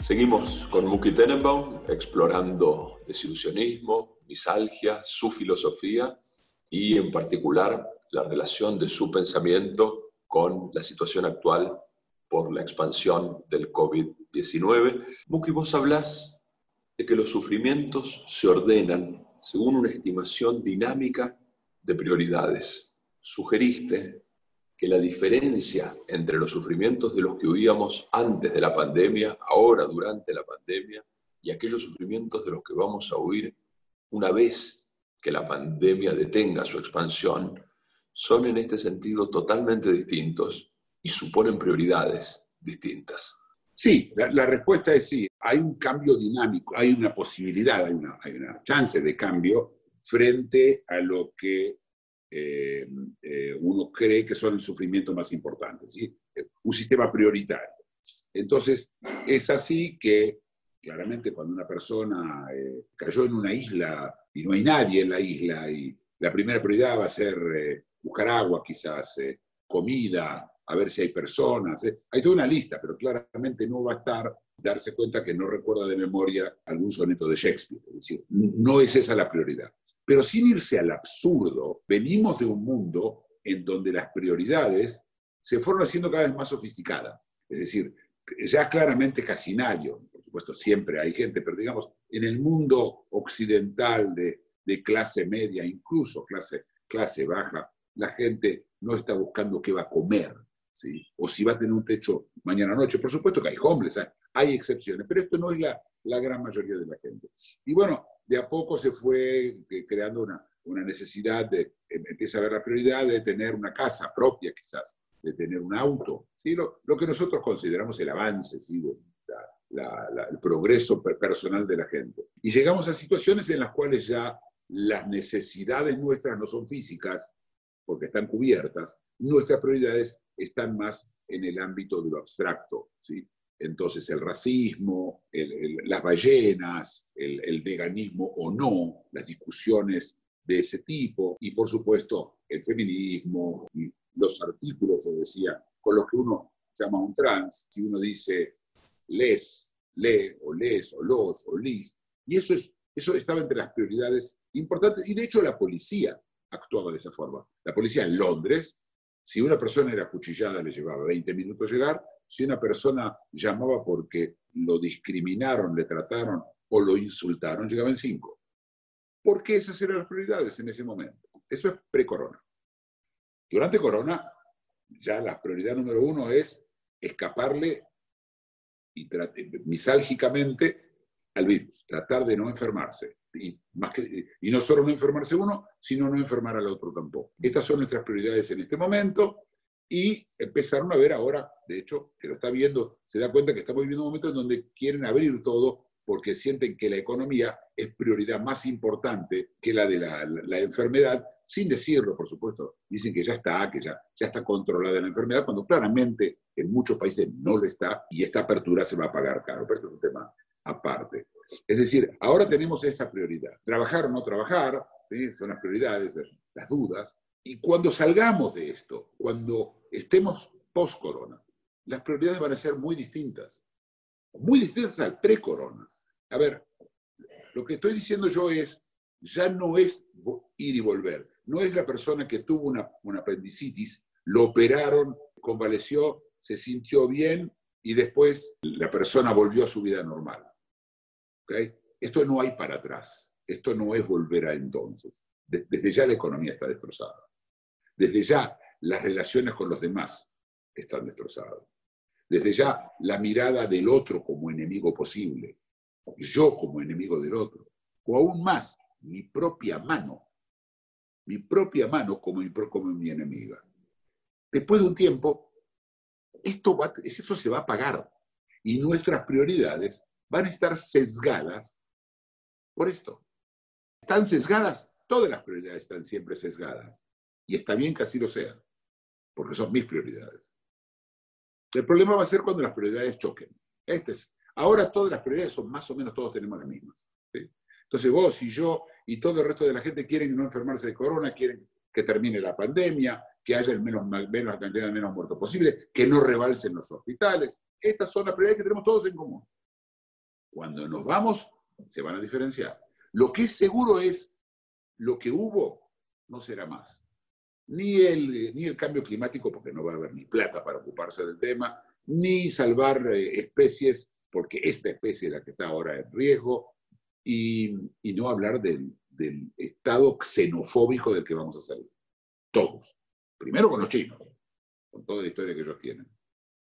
Seguimos con Muki Tenenbaum explorando desilusionismo, misalgia, su filosofía y en particular la relación de su pensamiento con la situación actual por la expansión del COVID-19. Muki, vos hablas de que los sufrimientos se ordenan según una estimación dinámica de prioridades. Sugeriste que la diferencia entre los sufrimientos de los que huíamos antes de la pandemia, ahora durante la pandemia, y aquellos sufrimientos de los que vamos a huir una vez que la pandemia detenga su expansión, son en este sentido totalmente distintos y suponen prioridades distintas. Sí, la, respuesta es sí. Hay un cambio dinámico, hay una posibilidad, hay una, hay una chance de cambio frente a lo que eh, eh, uno cree que son el sufrimiento más importante, ¿sí? un sistema prioritario. Entonces, es así que claramente cuando una persona eh, cayó en una isla y no hay nadie en la isla y la primera prioridad va a ser eh, buscar agua quizás, eh, comida, a ver si hay personas, eh. hay toda una lista, pero claramente no va a estar darse cuenta que no recuerda de memoria algún soneto de Shakespeare, es decir, no es esa la prioridad. Pero sin irse al absurdo, venimos de un mundo en donde las prioridades se fueron haciendo cada vez más sofisticadas. Es decir, ya claramente casinario, por supuesto siempre hay gente, pero digamos, en el mundo occidental de, de clase media, incluso clase, clase baja, la gente no está buscando qué va a comer, ¿sí? o si va a tener un techo mañana noche. Por supuesto que hay hombres, hay, hay excepciones, pero esto no es la, la gran mayoría de la gente. Y bueno, de a poco se fue eh, creando una, una necesidad de, em, empieza a haber la prioridad de tener una casa propia quizás, de tener un auto, ¿sí? lo, lo que nosotros consideramos el avance, ¿sí? la- la- el progreso per- personal de la gente. Y llegamos a situaciones en las cuales ya las necesidades nuestras no son físicas, porque están cubiertas, nuestras prioridades están más en el ámbito de lo abstracto, ¿sí? Entonces el racismo, las ballenas, el, veganismo o no, las discusiones de ese tipo, y por supuesto el feminismo, los artículos, yo decía, con los que uno llama un trans, si uno dice les, le, o les, o los, o lis, y eso, es, eso estaba entre las prioridades importantes, y de hecho la policía actuaba de esa forma. La policía en Londres, si una persona era acuchillada le llevaba 20 minutos llegar, si una persona llamaba porque lo discriminaron, le trataron o lo insultaron, llegaba en 5. Porque esas eran las prioridades en ese momento. Eso es pre-corona. Durante corona, ya la prioridad número uno es escaparle y tra- misálgicamente al virus, tratar de no enfermarse. Y, más que, y no solo no enfermarse uno, sino no enfermar al otro tampoco. Estas son nuestras prioridades en este momento y empezaron a ver ahora, de hecho, que lo está viendo, se da cuenta que estamos viviendo un momento en donde quieren abrir todo porque sienten que la economía es prioridad más importante que la de la, la- la enfermedad, sin decirlo, por supuesto. Dicen que ya está, que ya, ya está controlada la enfermedad, cuando claramente en muchos países no lo está y esta apertura se va a pagar caro. Pero esto es un tema aparte. Es decir, ahora tenemos esta prioridad. Trabajar o no trabajar, son las prioridades, las dudas. Y cuando salgamos de esto, cuando estemos post-corona, las prioridades van a ser muy distintas. Muy distintas al pre-corona. A ver, lo que estoy diciendo yo es, ya no es ir y volver. No es la persona que tuvo una, una apendicitis, lo operaron, convaleció, se sintió bien y después la persona volvió a su vida normal. Esto no hay para atrás. Esto no es volver a entonces. De- desde ya la economía está destrozada. Desde ya las relaciones con los demás están destrozadas. Desde ya la mirada del otro como enemigo posible. Yo como enemigo del otro. O aún más, mi propia mano. Mi propia mano como mi, como mi enemiga. Después de un tiempo, esto, esto se va a pagar. Y nuestras prioridades van a estar sesgadas por esto. ¿Están sesgadas? Todas las prioridades están siempre sesgadas. Y está bien que así lo sean, porque son mis prioridades. El problema va a ser cuando las prioridades choquen. Este es, ahora todas las prioridades son más o menos, todos tenemos las mismas. Entonces vos y yo y todo el resto de la gente quieren no enfermarse de corona, quieren que termine la pandemia, que haya el menos, menos cantidad de menos muertos posible, que no rebalsen los hospitales. Estas son las prioridades que tenemos todos en común. Cuando nos vamos, se van a diferenciar. Lo que es seguro es lo que hubo no será más. Ni el, ni el cambio climático, porque no va a haber ni plata para ocuparse del tema, ni salvar eh, especies, porque esta especie es la que está ahora en riesgo, y, y no hablar del, del, estado xenofóbico del que vamos a salir. Todos. Primero con los chinos, con toda la historia que ellos tienen.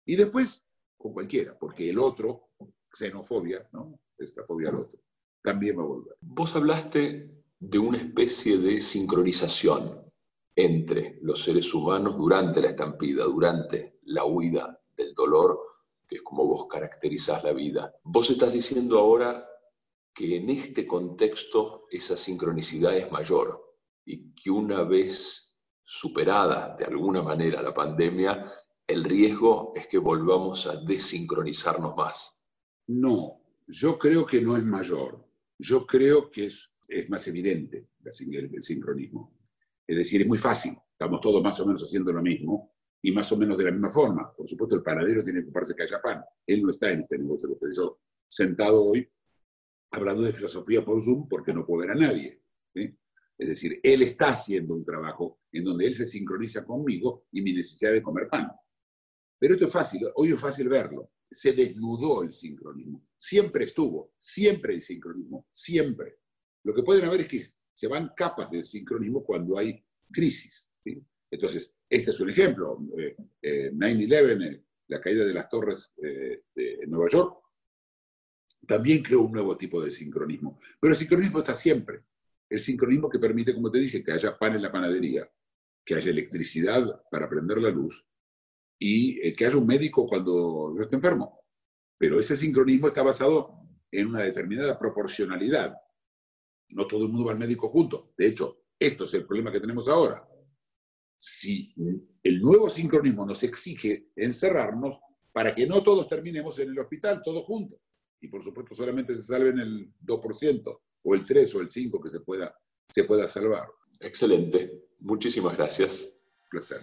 Y después con cualquiera, porque el otro, xenofobia, ¿no? esta fobia al otro, también va a volver. Vos hablaste de una especie de sincronización entre los seres humanos durante la estampida, durante la huida del dolor, que es como vos caracterizás la vida. Vos estás diciendo ahora que en este contexto esa sincronicidad es mayor y que una vez superada de alguna manera la pandemia, el riesgo es que volvamos a desincronizarnos más. No, yo creo que no es mayor. Yo creo que es, es más evidente el sincronismo. Es decir, es muy fácil. Estamos todos más o menos haciendo lo mismo y más o menos de la misma forma. Por supuesto, el panadero tiene que ocuparse que haya pan. Él no está en este negocio. Lo estoy yo sentado hoy hablando de filosofía por Zoom porque no puede ver a nadie. Es decir, él está haciendo un trabajo en donde él se sincroniza conmigo y mi necesidad de comer pan. Pero esto es fácil, hoy es fácil verlo. Se desnudó el sincronismo. Siempre estuvo, siempre el sincronismo, siempre. Lo que pueden haber es que se van capas del sincronismo cuando hay crisis. Entonces, este es un ejemplo. 9-11, eh, eh, la caída de las torres eh, de Nueva York, también creó un nuevo tipo de sincronismo. Pero el sincronismo está siempre. El sincronismo que permite, como te dije, que haya pan en la panadería, que haya electricidad para prender la luz y que haya un médico cuando yo esté enfermo. Pero ese sincronismo está basado en una determinada proporcionalidad. No todo el mundo va al médico junto. De hecho, esto es el problema que tenemos ahora. Si el nuevo sincronismo nos exige encerrarnos para que no todos terminemos en el hospital, todos juntos. Y por supuesto solamente se salven el 2% o el 3 o el 5 que se pueda, se pueda salvar. Excelente. Muchísimas gracias. placer.